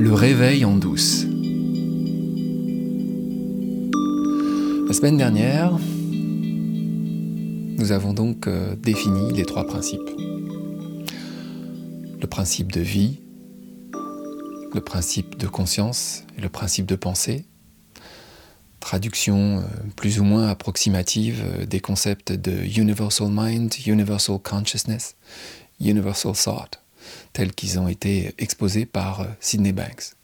Le réveil en douce. La semaine dernière, nous avons donc euh, défini les trois principes. Le principe de vie, le principe de conscience et le principe de pensée. Traduction euh, plus ou moins approximative euh, des concepts de Universal Mind, Universal Consciousness, Universal Thought tels qu'ils ont été exposés par euh, Sidney Banks.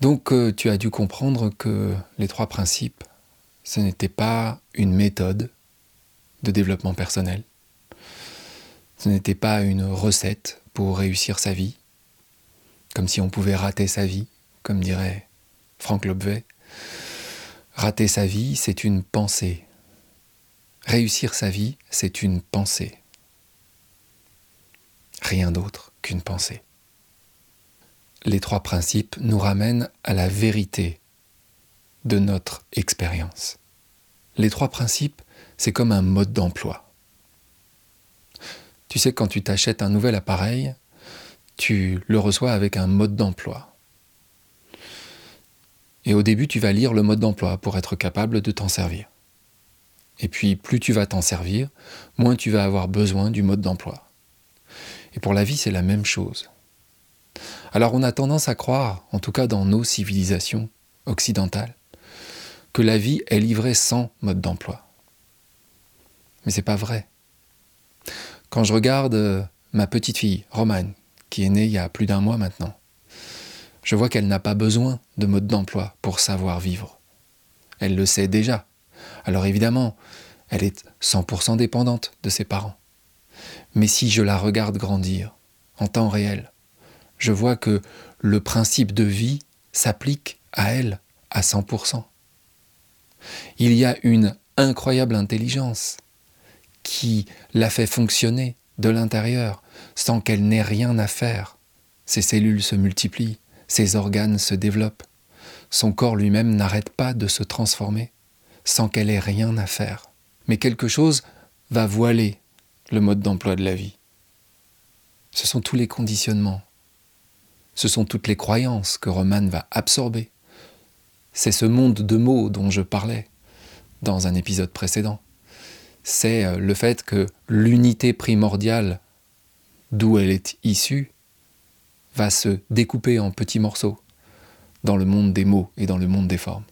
Donc euh, tu as dû comprendre que les trois principes, ce n'était pas une méthode de développement personnel, ce n'était pas une recette pour réussir sa vie, comme si on pouvait rater sa vie, comme dirait Franck Lobvet. Rater sa vie, c'est une pensée. Réussir sa vie, c'est une pensée rien d'autre qu'une pensée. Les trois principes nous ramènent à la vérité de notre expérience. Les trois principes, c'est comme un mode d'emploi. Tu sais, quand tu t'achètes un nouvel appareil, tu le reçois avec un mode d'emploi. Et au début, tu vas lire le mode d'emploi pour être capable de t'en servir. Et puis, plus tu vas t'en servir, moins tu vas avoir besoin du mode d'emploi. Et pour la vie, c'est la même chose. Alors on a tendance à croire, en tout cas dans nos civilisations occidentales, que la vie est livrée sans mode d'emploi. Mais c'est pas vrai. Quand je regarde euh, ma petite fille, Romane, qui est née il y a plus d'un mois maintenant, je vois qu'elle n'a pas besoin de mode d'emploi pour savoir vivre. Elle le sait déjà. Alors évidemment, elle est 100% dépendante de ses parents. Mais si je la regarde grandir, en temps réel, je vois que le principe de vie s'applique à elle à 100%. Il y a une incroyable intelligence qui la fait fonctionner de l'intérieur sans qu'elle n'ait rien à faire. Ses cellules se multiplient, ses organes se développent, son corps lui-même n'arrête pas de se transformer sans qu'elle ait rien à faire. Mais quelque chose va voiler le mode d'emploi de la vie. Ce sont tous les conditionnements. Ce sont toutes les croyances que Roman va absorber. C'est ce monde de mots dont je parlais dans un épisode précédent. C'est euh, le fait que l'unité primordiale d'où elle est issue va se découper en petits morceaux dans le monde des mots et dans le monde des formes.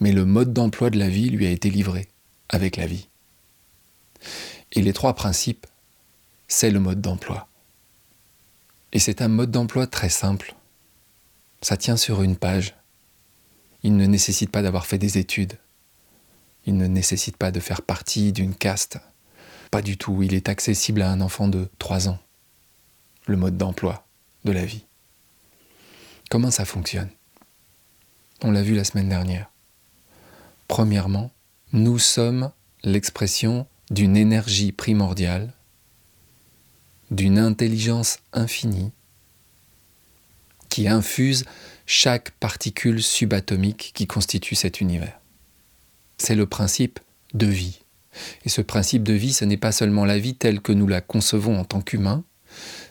Mais le mode d'emploi de la vie lui a été livré avec la vie. Et les trois principes, c'est le mode d'emploi. Et c'est un mode d'emploi très simple. Ça tient sur une page. Il ne nécessite pas d'avoir fait des études. Il ne nécessite pas de faire partie d'une caste. Pas du tout. Il est accessible à un enfant de 3 ans. Le mode d'emploi de la vie. Comment ça fonctionne? On l'a vu la semaine dernière. Premièrement, nous sommes l'expression d'une énergie primordiale, d'une intelligence infinie qui infuse chaque particule subatomique qui constitue cet univers. C'est le principe de vie. Et ce principe de vie, ce n'est pas seulement la vie telle que nous la concevons en tant qu'humains,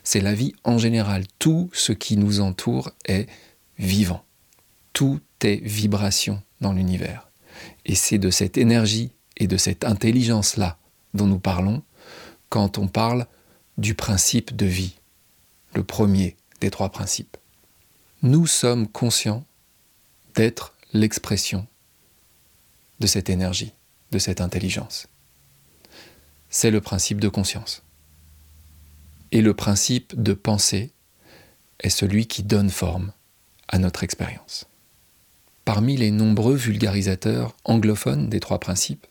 c'est la vie en général. Tout ce qui nous entoure est vivant. Tout est vibration dans l'univers. Et c'est de cette énergie et de cette intelligence-là dont nous parlons quand on parle du principe de vie, le premier des trois principes. Nous sommes conscients d'être l'expression de cette énergie, de cette intelligence. C'est le principe de conscience. Et le principe de pensée est celui qui donne forme à notre expérience. Parmi les nombreux vulgarisateurs anglophones des trois principes,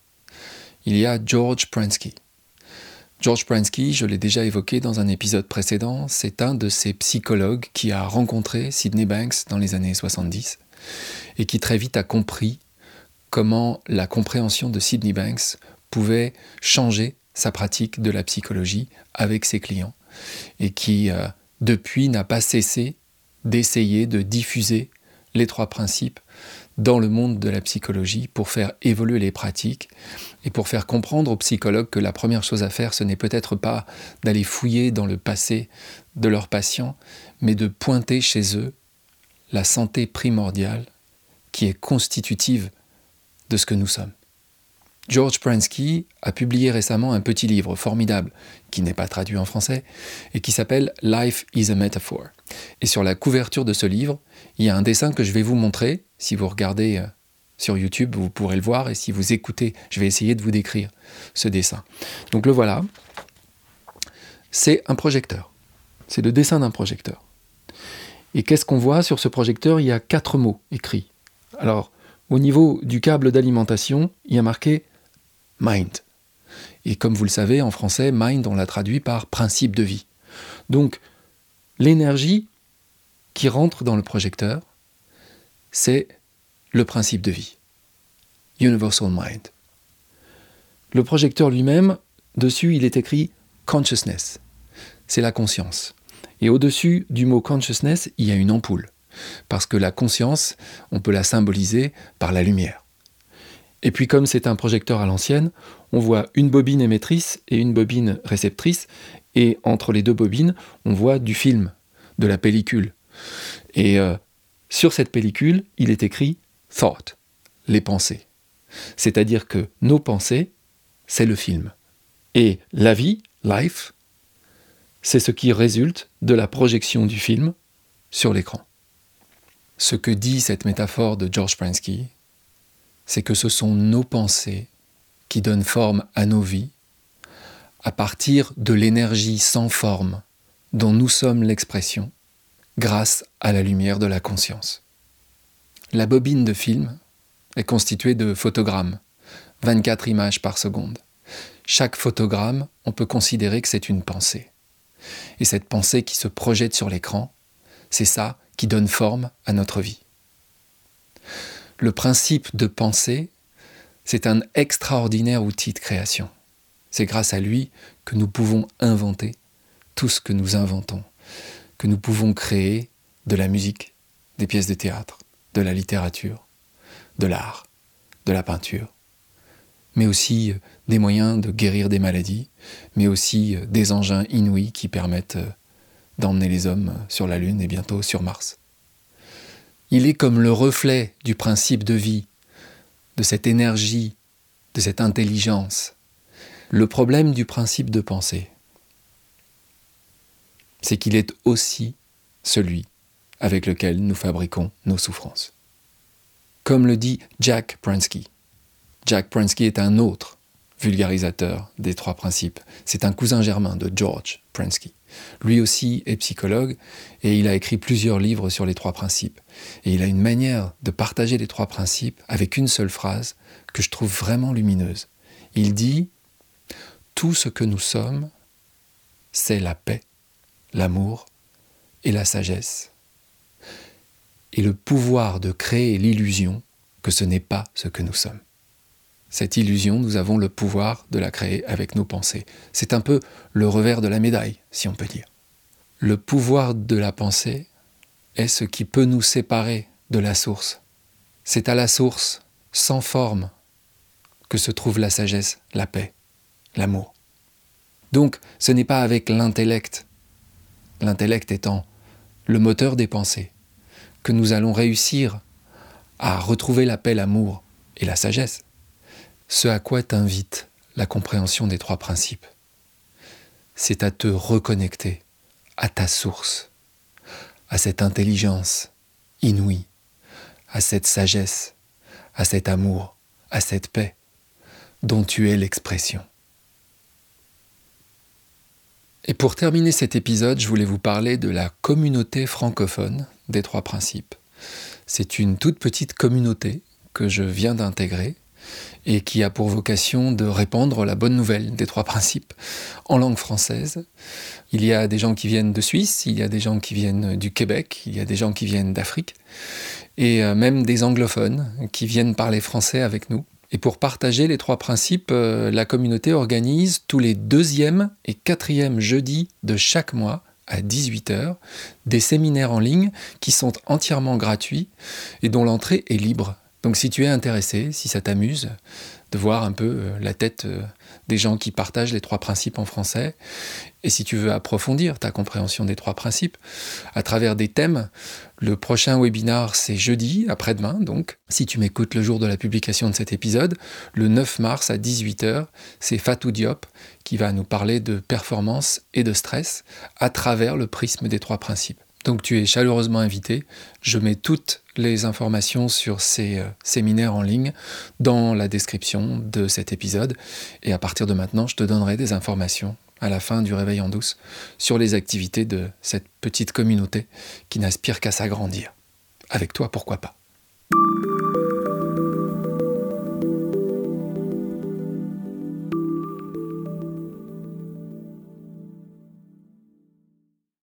il y a George Pransky. George Pransky, je l'ai déjà évoqué dans un épisode précédent, c'est un de ces psychologues qui a rencontré Sidney Banks dans les années 70 et qui très vite a compris comment la compréhension de Sidney Banks pouvait changer sa pratique de la psychologie avec ses clients et qui, euh, depuis, n'a pas cessé d'essayer de diffuser les trois principes dans le monde de la psychologie pour faire évoluer les pratiques et pour faire comprendre aux psychologues que la première chose à faire, ce n'est peut-être pas d'aller fouiller dans le passé de leurs patients, mais de pointer chez eux la santé primordiale qui est constitutive de ce que nous sommes. George Pransky a publié récemment un petit livre formidable, qui n'est pas traduit en français, et qui s'appelle Life is a Metaphor. Et sur la couverture de ce livre, il y a un dessin que je vais vous montrer. Si vous regardez euh, sur YouTube, vous pourrez le voir, et si vous écoutez, je vais essayer de vous décrire ce dessin. Donc le voilà. C'est un projecteur. C'est le dessin d'un projecteur. Et qu'est-ce qu'on voit sur ce projecteur? Il y a quatre mots écrits. Alors, au niveau du câble d'alimentation, il y a marqué mind. Et comme vous le savez, en français, mind, on l'a traduit par principe de vie. Donc, l'énergie qui rentre dans le projecteur, c'est le principe de vie. Universal Mind. Le projecteur lui-même, dessus, il est écrit consciousness. C'est la conscience. Et au-dessus du mot consciousness, il y a une ampoule. Parce que la conscience, on peut la symboliser par la lumière. Et puis comme c'est un projecteur à l'ancienne, on voit une bobine émettrice et une bobine réceptrice, et entre les deux bobines, on voit du film, de la pellicule. Et euh, sur cette pellicule, il est écrit thought, les pensées. C'est-à-dire que nos pensées, c'est le film. Et la vie, life, c'est ce qui résulte de la projection du film sur l'écran. Ce que dit cette métaphore de George Pransky, c'est que ce sont nos pensées qui donnent forme à nos vies à partir de l'énergie sans forme dont nous sommes l'expression grâce à la lumière de la conscience. La bobine de film est constituée de photogrammes, 24 images par seconde. Chaque photogramme, on peut considérer que c'est une pensée. Et cette pensée qui se projette sur l'écran, c'est ça qui donne forme à notre vie. Le principe de pensée, c'est un extraordinaire outil de création. C'est grâce à lui que nous pouvons inventer tout ce que nous inventons, que nous pouvons créer de la musique, des pièces de théâtre, de la littérature, de l'art, de la peinture, mais aussi euh, des moyens de guérir des maladies, mais aussi euh, des engins inouïs qui permettent euh, d'emmener les hommes sur la Lune et bientôt sur Mars. Il est comme le reflet du principe de vie, de cette énergie, de cette intelligence. Le problème du principe de pensée, c'est qu'il est aussi celui avec lequel nous fabriquons nos souffrances. Comme le dit Jack Pransky. Jack Pransky est un autre vulgarisateur des trois principes. C'est un cousin germain de George Pransky. Lui aussi est psychologue et il a écrit plusieurs livres sur les trois principes. Et il a une manière de partager les trois principes avec une seule phrase que je trouve vraiment lumineuse. Il dit ⁇ Tout ce que nous sommes, c'est la paix, l'amour et la sagesse. Et le pouvoir de créer l'illusion que ce n'est pas ce que nous sommes. Cette illusion, nous avons le pouvoir de la créer avec nos pensées. C'est un peu le revers de la médaille, si on peut dire. Le pouvoir de la pensée est ce qui peut nous séparer de la source. C'est à la source, sans forme, que se trouve la sagesse, la paix, l'amour. Donc, ce n'est pas avec l'intellect, l'intellect étant le moteur des pensées, que nous allons réussir à retrouver la paix, l'amour et la sagesse ce à quoi t'invite la compréhension des trois principes. C'est à te reconnecter à ta source, à cette intelligence inouïe, à cette sagesse, à cet amour, à cette paix dont tu es l'expression. Et pour terminer cet épisode, je voulais vous parler de la communauté francophone des trois principes. C'est une toute petite communauté que je viens d'intégrer et qui a pour vocation de répandre la bonne nouvelle des trois principes en langue française. Il y a des gens qui viennent de Suisse, il y a des gens qui viennent du Québec, il y a des gens qui viennent d'Afrique, et euh, même des anglophones qui viennent parler français avec nous. Et pour partager les trois principes, euh, la communauté organise tous les deuxième et quatrième jeudis de chaque mois à 18h des séminaires en ligne qui sont entièrement gratuits et dont l'entrée est libre Donc si tu es intéressé, si ça t'amuse de voir un peu euh, la tête euh, des gens qui partagent les trois principes en français, et si tu veux approfondir ta compréhension des trois principes à travers des thèmes, le prochain webinar c'est jeudi, après-demain donc, si tu m'écoutes le jour de la publication de cet épisode, le 9 mars à 18h, c'est Fatou Diop qui va nous parler de performance et de stress à travers le prisme des trois principes. Donc tu es chaleureusement invité. Je mets toutes les informations sur ces euh, séminaires en ligne dans la description de cet épisode. Et à partir de maintenant, je te donnerai des informations à la fin du réveil en douce sur les activités de cette petite communauté qui n'aspire qu'à s'agrandir. Avec toi, pourquoi pas.